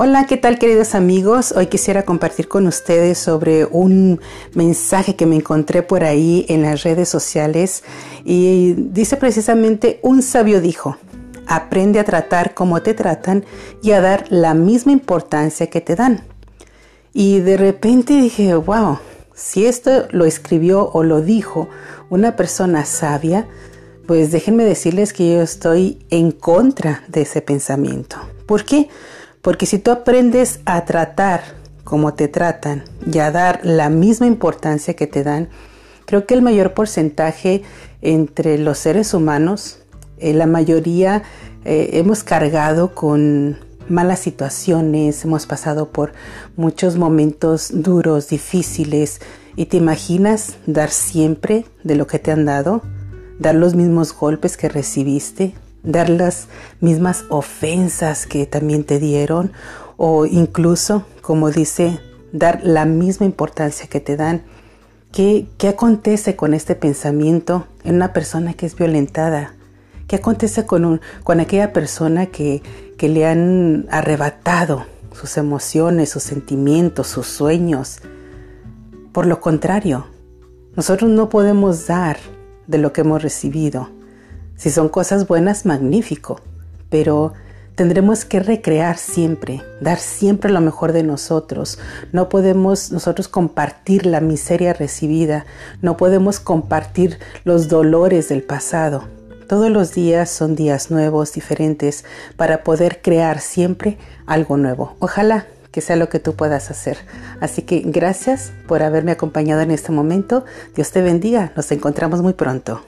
Hola, ¿qué tal queridos amigos? Hoy quisiera compartir con ustedes sobre un mensaje que me encontré por ahí en las redes sociales y dice precisamente, un sabio dijo, aprende a tratar como te tratan y a dar la misma importancia que te dan. Y de repente dije, wow, si esto lo escribió o lo dijo una persona sabia, pues déjenme decirles que yo estoy en contra de ese pensamiento. ¿Por qué? Si tú aprendes a tratar como te tratan y a dar la misma importancia que te dan, creo que el mayor porcentaje entre los seres humanos, eh, la mayoría eh, hemos cargado con malas situaciones, hemos pasado por muchos momentos duros, difíciles, y te imaginas dar siempre de lo que te han dado, dar los mismos golpes que recibiste, dar las mismas ofensas que también te dieron o incluso, como dice, dar la misma importancia que te dan. ¿Qué, qué acontece con este pensamiento en una persona que es violentada? ¿Qué acontece con, un, con aquella persona que, que le han arrebatado sus emociones, sus sentimientos, sus sueños? Por lo contrario, nosotros no podemos dar de lo que hemos recibido. Si son cosas buenas, magnífico, pero tendremos que recrear siempre, dar siempre lo mejor de nosotros. No podemos nosotros compartir la miseria recibida, no podemos compartir los dolores del pasado. Todos los días son días nuevos, diferentes, para poder crear siempre algo nuevo. Ojalá que sea lo que tú puedas hacer. Así que gracias por haberme acompañado en este momento. Dios te bendiga. Nos encontramos muy pronto.